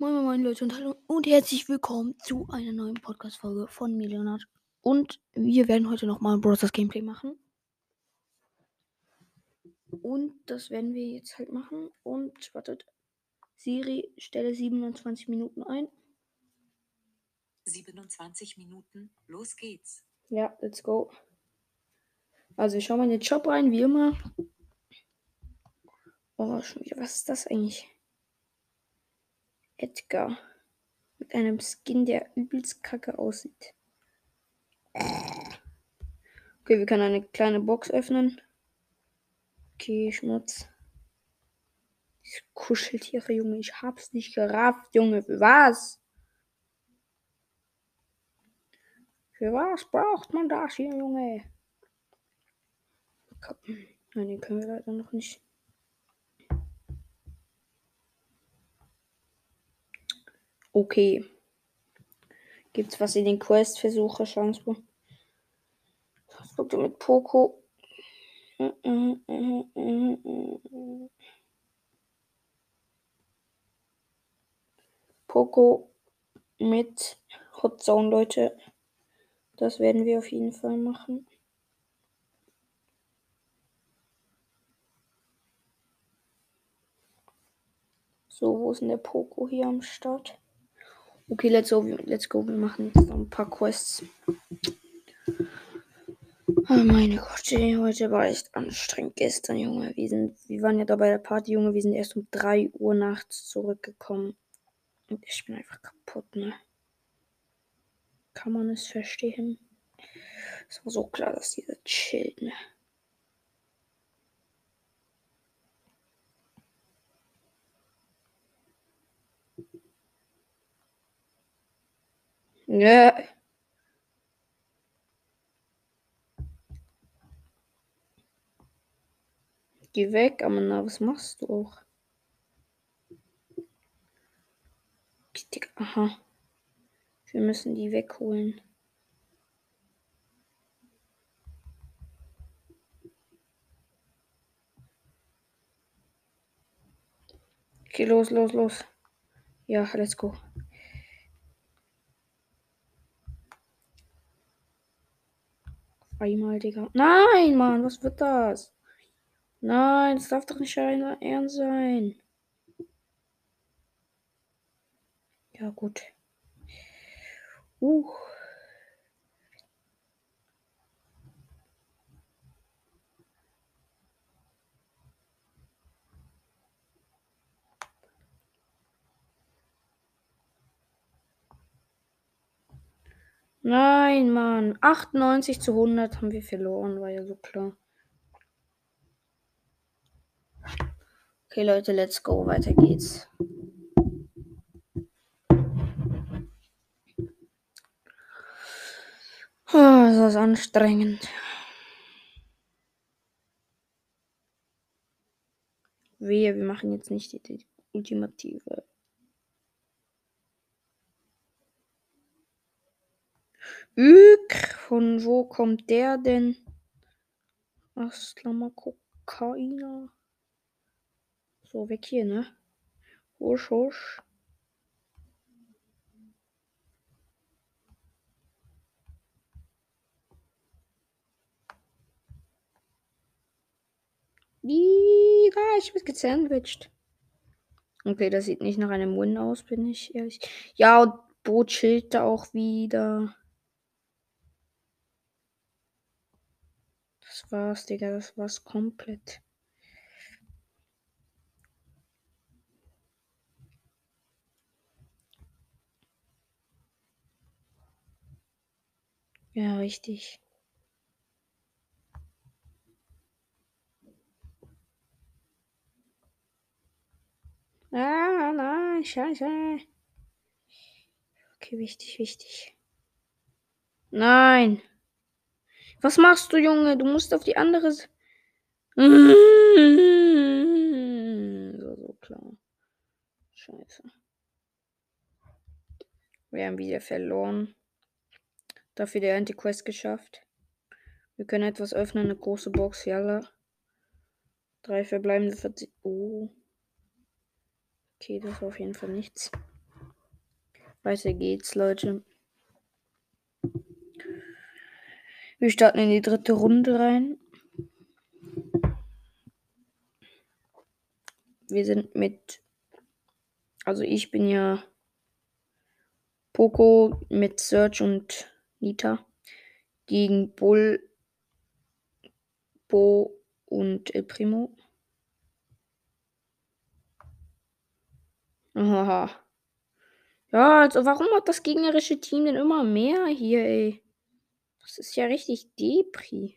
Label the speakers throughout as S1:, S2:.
S1: Moin, moin, moin, Leute und hallo und herzlich willkommen zu einer neuen Podcast-Folge von mir, Leonard. Und wir werden heute nochmal ein Brothers Gameplay machen. Und das werden wir jetzt halt machen. Und wartet, Siri, stelle 27 Minuten ein.
S2: 27 Minuten, los geht's.
S1: Ja, let's go. Also, wir schauen mal in den Shop rein, wie immer. Oh, schon wieder, was ist das eigentlich? Edgar. Mit einem Skin, der übelst kacke aussieht. Okay, wir können eine kleine Box öffnen. Okay, Schmutz. Diese Kuscheltiere, Junge. Ich hab's nicht gerafft, Junge. Für was? Für was braucht man das hier, Junge? Nein, den können wir leider noch nicht. Okay. Gibt's was in den Quest-Versuche, Chance? Was guckt ihr mit Poco? Poco mit Hot Zone, Leute. Das werden wir auf jeden Fall machen. So, wo ist denn der Poco hier am Start? Okay, let's go. Let's go. Wir machen jetzt noch ein paar Quests. Oh meine Gott, ey, heute war echt anstrengend. Gestern, Junge. Wir, sind, wir waren ja da bei der Party, Junge. Wir sind erst um 3 Uhr nachts zurückgekommen. Und ich bin einfach kaputt, ne? Kann man es verstehen? Es war so klar, dass dieser chillt, ne? Ja. Geh weg, Amanda, was machst du auch? Aha. Wir müssen die wegholen. Okay, los, los, los. Ja, let's go. Einmal, Digga. Nein, Mann, was wird das? Nein, das darf doch nicht ernst sein. Ja, gut. Uh. Nein, Mann. 98 zu 100 haben wir verloren, war ja so klar. Okay, Leute, let's go. Weiter geht's. Oh, das ist anstrengend. Wehe, wir machen jetzt nicht die, die ultimative. Ük, von wo kommt der denn? Aslama Kokaina. So, weg hier, ne? Husch, husch. Digga, ich bin gesandwiched. Okay, das sieht nicht nach einem Win aus, bin ich ehrlich. Ja, und Bo chillt da auch wieder. Das war's, Digga, das war's komplett. Ja, richtig. Ah, nein, scheiße. Okay, wichtig, wichtig. Nein. Was machst du, Junge? Du musst auf die andere. S so, klar. Scheiße. Wir haben wieder verloren. Dafür der Anti-Quest geschafft. Wir können etwas öffnen, eine große Box, jalla. Drei verbleibende Verzi Oh. Okay, das war auf jeden Fall nichts. Weiter geht's, Leute. Wir starten in die dritte Runde rein. Wir sind mit. Also ich bin ja Poco mit Search und Nita gegen Bull, Bo und El Primo. Haha. Ja, also warum hat das gegnerische Team denn immer mehr hier, ey? Das ist ja richtig Depri.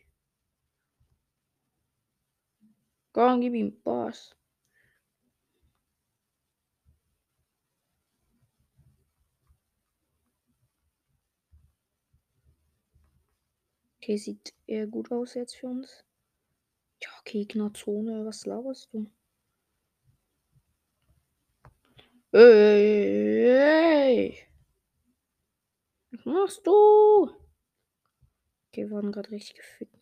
S1: Komm, gib ihm Boss. Okay, sieht eher gut aus jetzt für uns. Ja, Gegnerzone, was laberst du? Ey, Was machst du? Okay, wir wurden gerade richtig gefickt.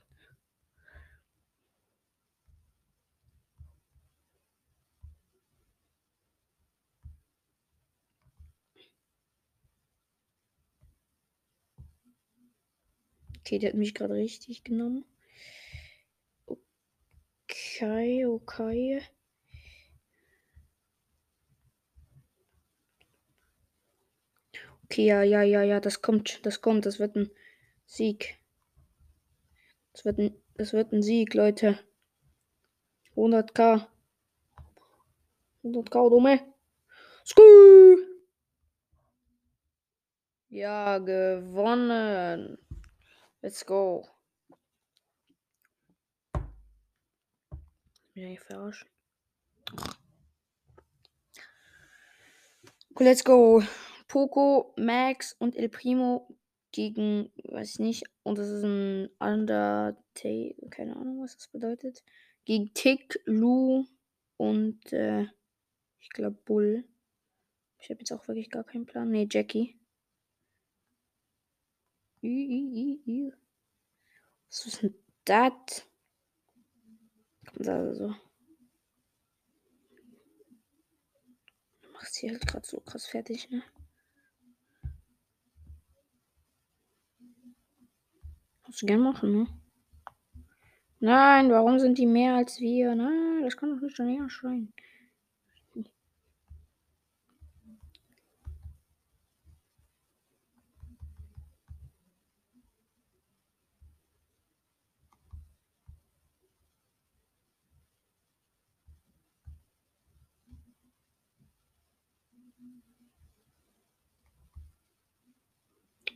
S1: Okay, der hat mich gerade richtig genommen. Okay, okay. Okay, ja, ja, ja, ja, das kommt, das kommt, das wird ein Sieg. Das wird ein, das wird ein Sieg, Leute. 100k. 100k, dumme. Skü! Ja, gewonnen. Let's go. Ja, ich verarschen. Okay, let's go. Poco, Max und El Primo gegen, weiß ich nicht, und das ist ein Undertale, keine Ahnung, was das bedeutet. Gegen Tick, Lou und äh, ich glaube Bull. Ich habe jetzt auch wirklich gar keinen Plan. Nee, Jackie. I, I, I, Was ist denn das? Kommt also. Macht sie halt gerade so krass fertig, ne? Kannst du gern machen, ne? Nein, warum sind die mehr als wir? Nein, das kann doch nicht schon eher sein.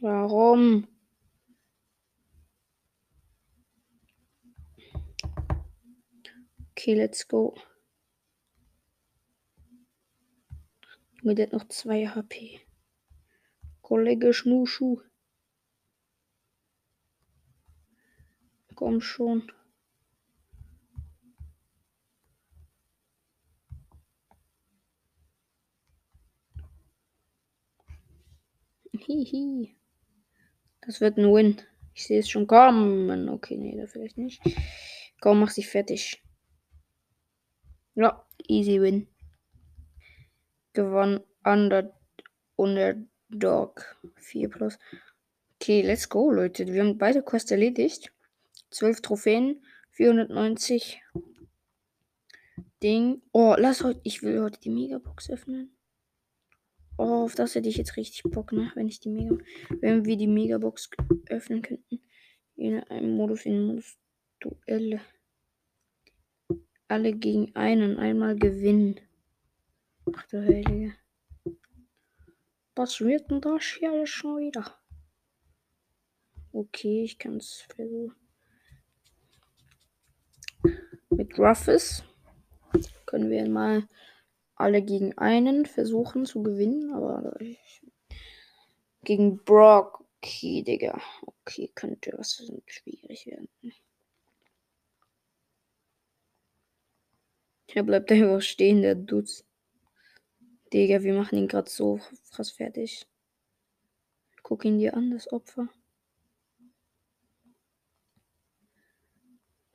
S1: Warum? Okay, let's go. Junge, der hat noch 2 HP. Kollege Schmuschu. Komm schon. Hihi. Das wird ein Win. Ich sehe es schon kommen. Okay, nee, da vielleicht nicht. Komm, mach sie fertig. Ja, easy win. Gewonnen. Under, Underdog. 4 plus. Okay, let's go, Leute. Wir haben beide Quests erledigt. 12 Trophäen. 490 Ding. Oh, lass heute. Ich will heute die Megabox öffnen. Oh, auf das hätte ich jetzt richtig Bock, ne? Wenn ich die Mega. Wenn wir die Megabox öffnen könnten. In einem Modus, in Modus Duelle alle gegen einen einmal gewinnen. Ach du Heilige. Was wird denn das hier schon wieder? Okay, ich kann es versuchen. Mit Ruffes können wir mal alle gegen einen versuchen zu gewinnen, aber ich, gegen Brock, okay, Digga. Okay, könnte was schwierig werden. Er bleibt einfach stehen, der Dutz. Digga, wir machen ihn gerade so krass fertig. Guck ihn dir an, das Opfer.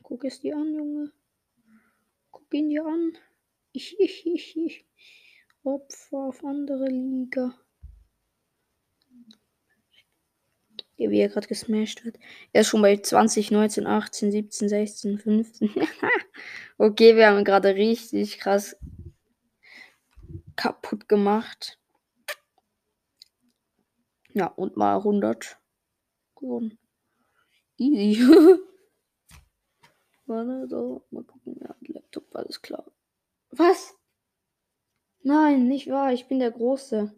S1: Guck es dir an, Junge. Guck ihn dir an. Ich, ich, ich, ich. Opfer auf andere Liga. Wie er gerade gesmashed wird. Er ist schon bei 20, 19, 18, 17, 16, 15. okay, wir haben gerade richtig krass kaputt gemacht. Ja, und mal 100 gewonnen. Easy. Warte, so, mal gucken. Ja, Laptop, alles klar. Was? Nein, nicht wahr. Ich bin der Große.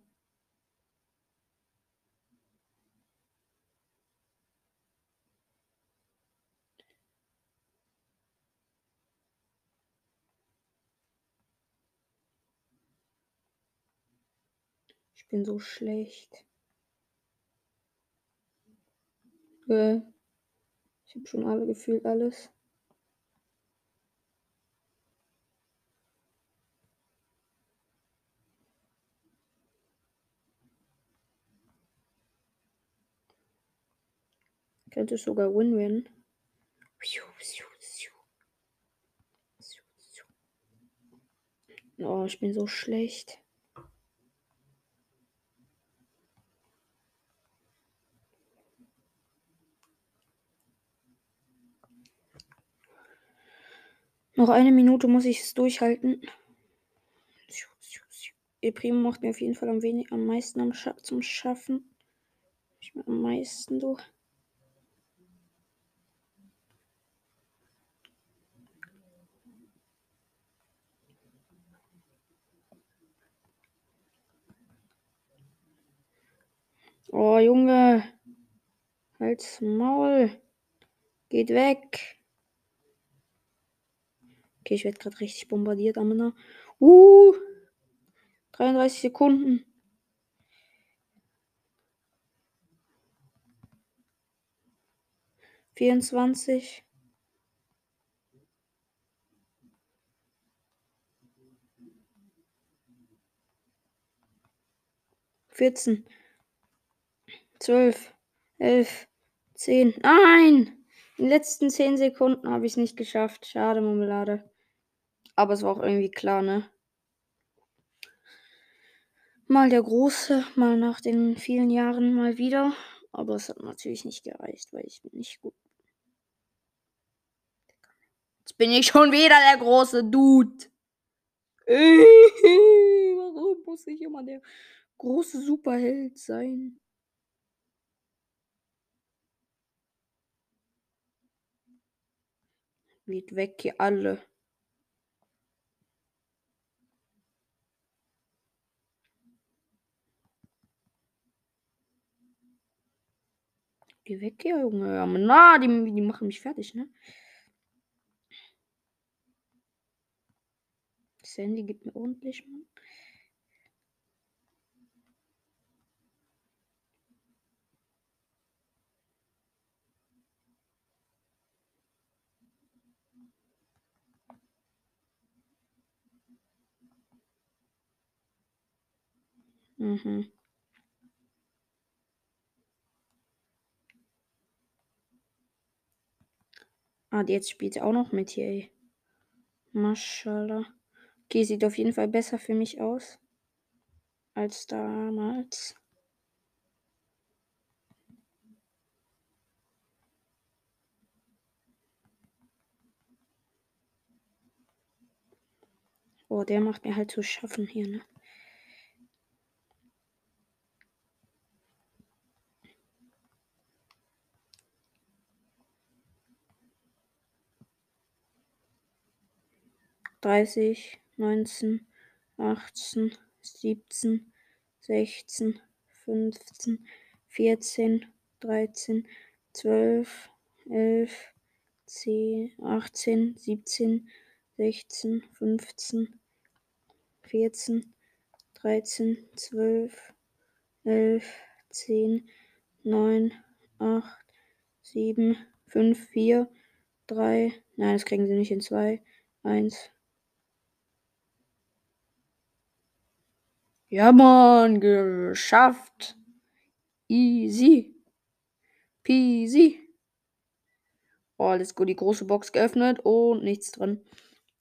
S1: Ich bin so schlecht. Äh, ich habe schon alle gefühlt alles. Könnte sogar Win werden. Oh, ich bin so schlecht. Noch eine Minute muss ich es durchhalten. Ihr Primo macht mir auf jeden Fall am, wenig, am meisten am Scha zum Schaffen. Ich mir am meisten durch. Oh, Junge. Halt's Maul. Geht weg. Okay, ich werde gerade richtig bombardiert, Amina. Uh. 33 Sekunden. Vierundzwanzig. Vierzehn zwölf, elf, zehn. Nein! In den letzten zehn Sekunden habe ich es nicht geschafft. Schade, Marmelade. Aber es war auch irgendwie klar, ne? Mal der Große, mal nach den vielen Jahren mal wieder. Aber es hat natürlich nicht gereicht, weil ich bin nicht gut. Jetzt bin ich schon wieder der große Dude. Warum muss ich immer der große Superheld sein? Geht weg hier alle. Geh weg Junge. Na, die, die machen mich fertig, ne? Sandy gibt mir ordentlich, Mann. Mhm. Ah, jetzt spielt sie auch noch mit hier, ey. Maschallah. Okay, sieht auf jeden Fall besser für mich aus. Als damals. Oh, der macht mir halt zu schaffen hier, ne? Dreißig, neunzehn, achtzehn, siebzehn, sechzehn, fünfzehn, vierzehn, dreizehn, zwölf, elf, zehn, achtzehn, siebzehn, sechzehn, fünfzehn, vierzehn, dreizehn, zwölf, elf, zehn, neun, acht, sieben, fünf, vier, drei. Nein, das kriegen sie nicht in zwei. Eins, Ja, Mann, geschafft. Easy. Peasy. Oh, alles gut. Die große Box geöffnet und nichts drin.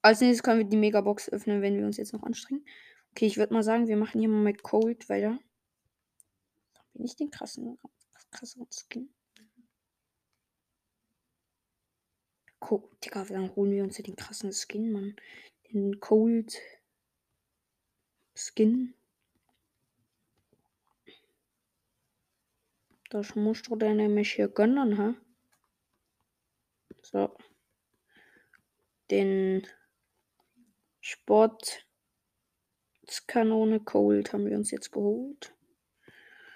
S1: Als nächstes können wir die Megabox öffnen, wenn wir uns jetzt noch anstrengen. Okay, ich würde mal sagen, wir machen hier mal mit Cold weiter. Bin ich den krassen? krasseren Skin. Co Digga, dann holen wir uns ja den krassen Skin, Mann. Den Cold Skin. Das musst du dir nämlich hier gönnen, hä? So. Den Sportskanone Cold haben wir uns jetzt geholt.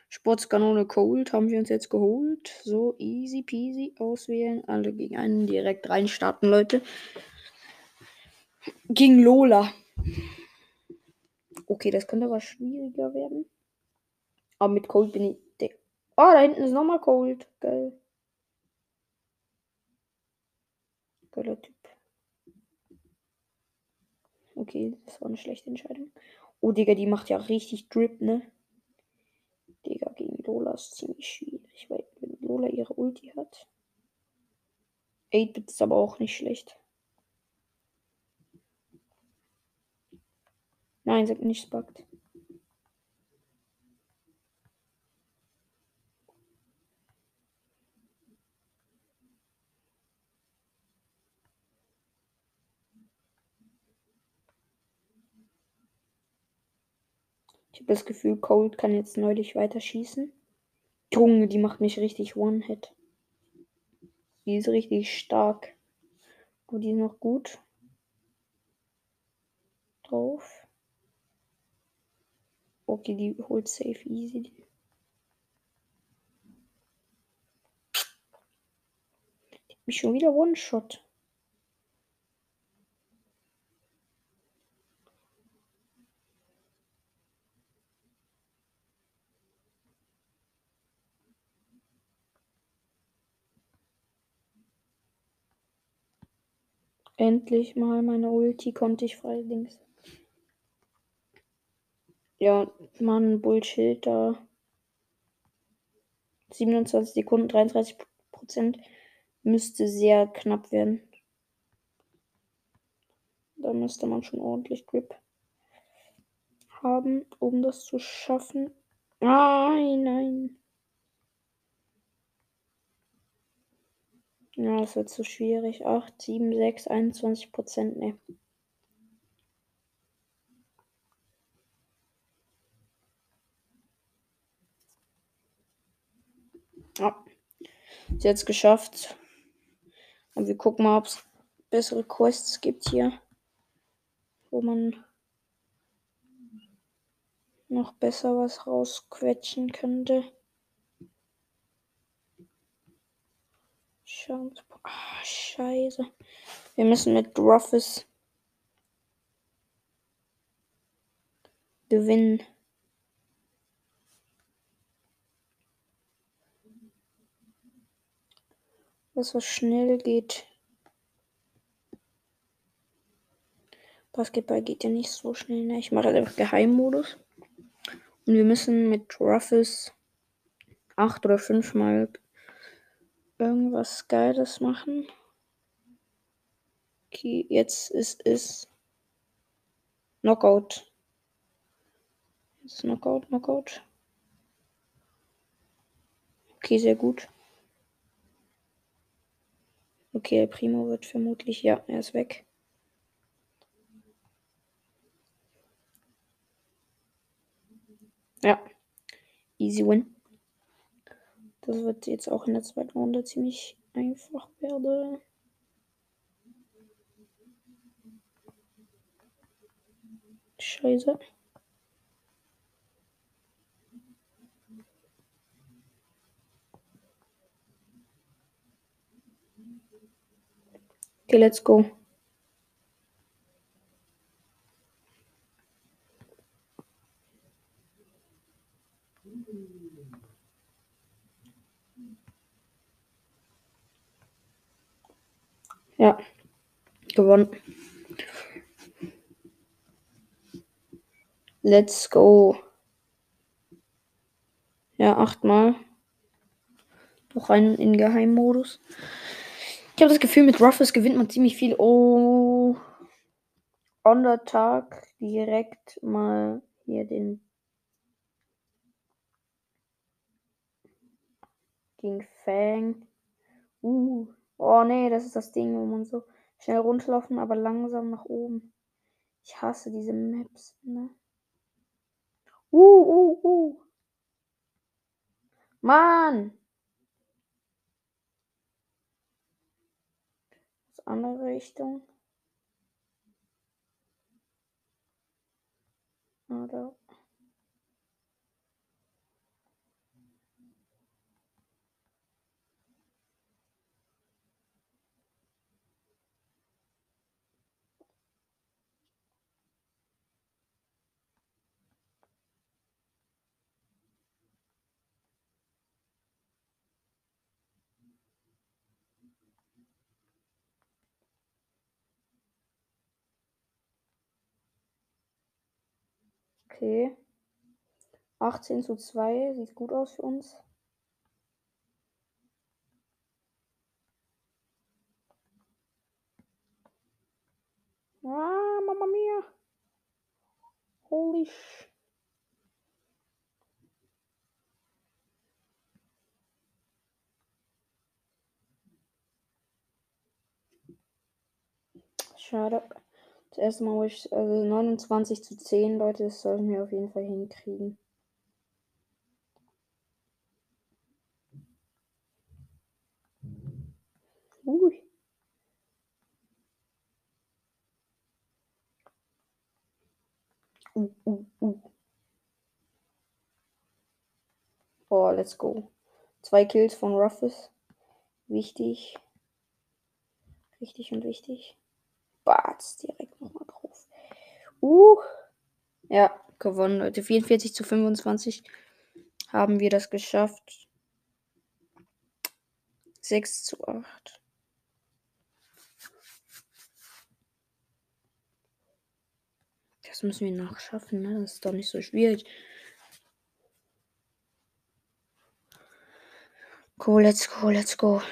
S1: Sportskanone Cold haben wir uns jetzt geholt. So, easy peasy auswählen. Alle gegen einen direkt reinstarten, Leute. Gegen Lola. Okay, das könnte aber schwieriger werden. Aber mit Cold bin ich. Oh, da hinten ist nochmal Cold. Geil. Geiler Typ. Okay, das war eine schlechte Entscheidung. Oh, Digga, die macht ja richtig Drip, ne? Digga, gegen Lola ist ziemlich schwierig, weil wenn Lola ihre Ulti hat. 8-Bit ist aber auch nicht schlecht. Nein, sie hat nicht spackt. Das Gefühl, Cold kann jetzt neulich weiter schießen. Junge, die macht mich richtig One-Hit. Die ist richtig stark. Aber die ist noch gut. Drauf. Okay, die holt safe easy. Die hat mich schon wieder One-Shot. Endlich mal meine Ulti konnte ich frei links. Ja, Mann, Bullshit da. 27 Sekunden, 33 Prozent. Müsste sehr knapp werden. Da müsste man schon ordentlich Grip haben, um das zu schaffen. Nein, nein. Ja, das wird zu schwierig. 8, 7, 6, 21 Prozent. Ne. Ja. Ist jetzt geschafft. Und wir gucken mal, ob es bessere Quests gibt hier. Wo man noch besser was rausquetschen könnte. Chance. Ah, scheiße. Wir müssen mit Ruffus gewinnen. Was was schnell geht. Basketball geht ja nicht so schnell. Ne? Ich mache halt einfach Geheimmodus. Und wir müssen mit Ruffus acht oder fünfmal irgendwas Geiles machen. Okay, jetzt ist es Knockout. Jetzt Knockout, Knockout. Okay, sehr gut. Okay, der Primo wird vermutlich, ja, er ist weg. Ja, easy win. Das wird jetzt auch in der zweiten Runde ziemlich einfach werden. Scheiße. Okay, let's go. Ja, gewonnen. Let's go. Ja, achtmal. Noch rein in Geheimmodus. Ich habe das Gefühl, mit Ruffles gewinnt man ziemlich viel. Oh. On the Tag direkt mal hier den Gegen Fang. Uh. Oh nee, das ist das Ding, wo man so schnell runterlaufen, aber langsam nach oben. Ich hasse diese Maps, ne? Uh, uh, uh. Mann! Das andere Richtung. Oder? Okay. 18 zu 2, sieht gut aus für uns. Ah, Mama Mia. Holy sh. Schade. Das erste Mal, wo ich, also 29 zu 10, Leute, das sollten wir auf jeden Fall hinkriegen. Ui. Uh, uh, uh. Oh, let's go. Zwei Kills von Ruffus. Wichtig. Richtig und wichtig. Barts direkt nochmal drauf. Uh. Ja, gewonnen, Leute. 44 zu 25 haben wir das geschafft. 6 zu 8. Das müssen wir noch schaffen, ne? Das ist doch nicht so schwierig. Go, let's go, let's go.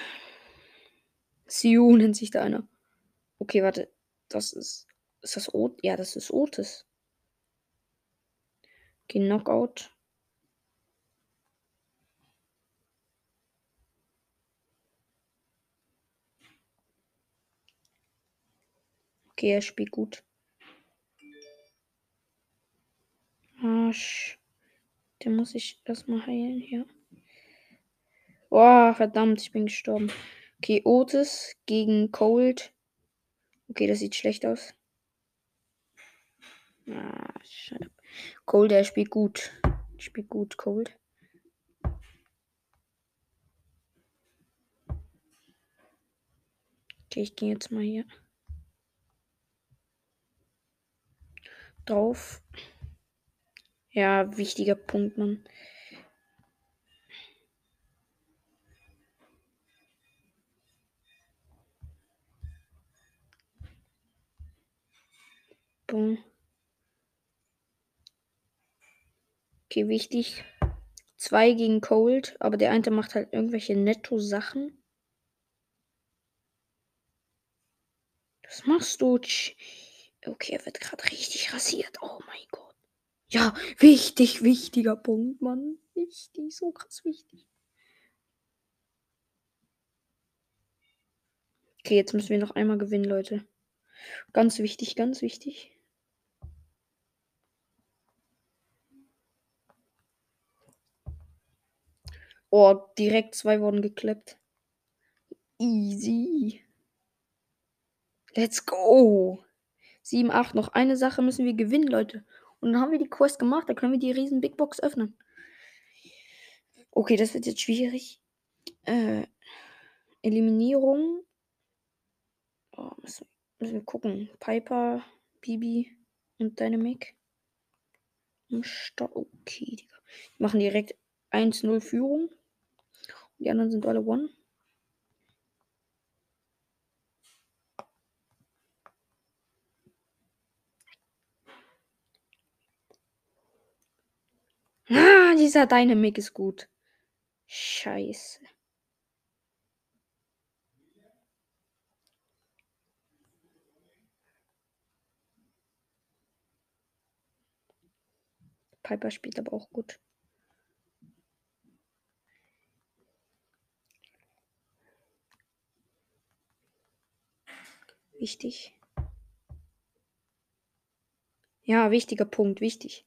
S1: Siu nennt sich da einer. Okay, warte. Das ist. Ist das Ot? Ja, das ist Otis. Okay, Knockout. Okay, er spielt gut. Arsch. Den muss ich erstmal heilen hier. Boah, verdammt, ich bin gestorben. Okay, Otis gegen Cold. Okay, das sieht schlecht aus. Ah, shut up. Cold, der spielt gut. Spielt gut, Cold. Okay, ich gehe jetzt mal hier drauf. Ja, wichtiger Punkt, Mann. Boom. Okay, wichtig. Zwei gegen Cold, aber der eine macht halt irgendwelche Netto-Sachen. Was machst du? Okay, er wird gerade richtig rasiert. Oh mein Gott. Ja, wichtig, wichtiger Punkt, Mann. Wichtig, so krass wichtig. Okay, jetzt müssen wir noch einmal gewinnen, Leute. Ganz wichtig, ganz wichtig. Oh, direkt zwei wurden geklappt. Easy. Let's go. 7, 8. Noch eine Sache müssen wir gewinnen, Leute. Und dann haben wir die Quest gemacht. Da können wir die riesen Big Box öffnen. Okay, das wird jetzt schwierig. Äh, Eliminierung. Oh, müssen, müssen wir gucken. Piper, Bibi und Dynamic. Okay, Digga. Die machen direkt 1-0 Führung. Die anderen sind alle One. Ah, dieser Dynamic ist gut. Scheiße. Piper spielt aber auch gut. Wichtig. Ja, wichtiger Punkt, wichtig.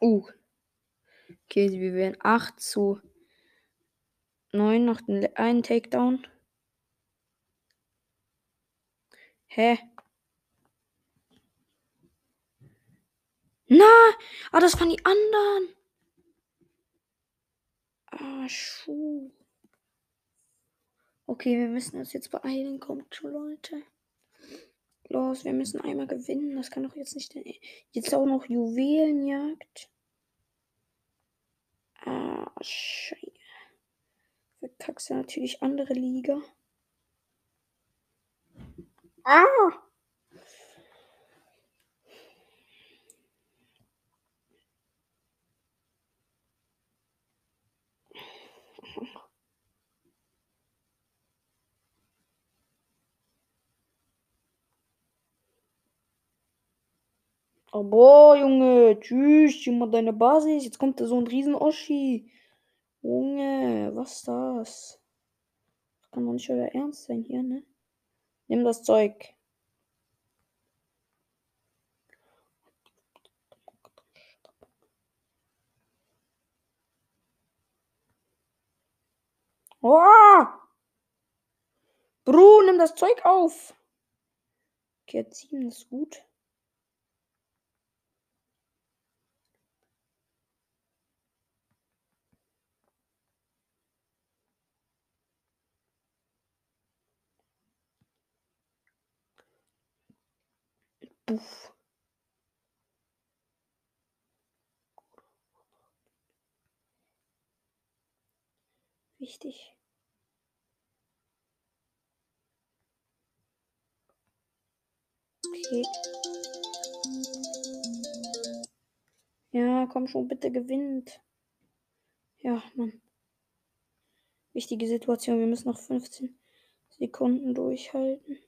S1: Uh. Okay, wir werden 8 zu 9 nach dem einen Takedown. Hä? Na! Ah, das waren die anderen. Ah, Schuh. Okay, wir müssen uns jetzt beeilen. Kommt schon, Leute. Los, wir müssen einmal gewinnen. Das kann doch jetzt nicht. Jetzt auch noch Juwelenjagd. Ah, scheiße. Verkackst ja natürlich andere Liga. Ah! Boah, Junge. Tschüss, Junge, deine Basis. Jetzt kommt da so ein riesen Oschi. Junge, was ist das? Das kann doch nicht euer Ernst sein hier, ne? Nimm das Zeug. Oh! Bro, nimm das Zeug auf. Okay, ziehen ist gut. Puff. Wichtig. Okay. Ja, komm schon, bitte gewinnt. Ja, Mann. Wichtige Situation. Wir müssen noch 15 Sekunden durchhalten.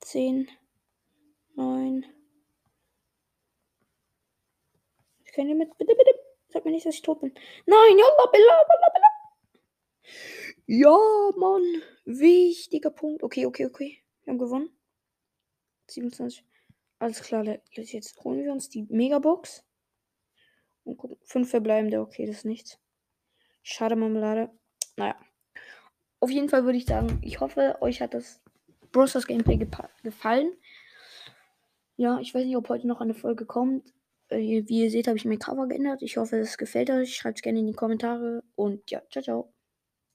S1: 10, 9. Ich kann mit. Bitte, bitte. Sag mir nicht, dass ich tot bin. Nein, yalla, bella, bella, bella. Ja, Mann. Wichtiger Punkt. Okay, okay, okay. Wir haben gewonnen. 27. Alles klar, jetzt holen wir uns die Megabox. Und gucken. Fünf verbleibende. Okay, das ist nichts. Schade, Marmelade. Naja. Auf jeden Fall würde ich sagen, ich hoffe, euch hat das Brosters Gameplay gefallen. Ja, ich weiß nicht, ob heute noch eine Folge kommt. Äh, wie ihr seht, habe ich mein Cover geändert. Ich hoffe, es gefällt euch. Schreibt es gerne in die Kommentare. Und ja, ciao, ciao.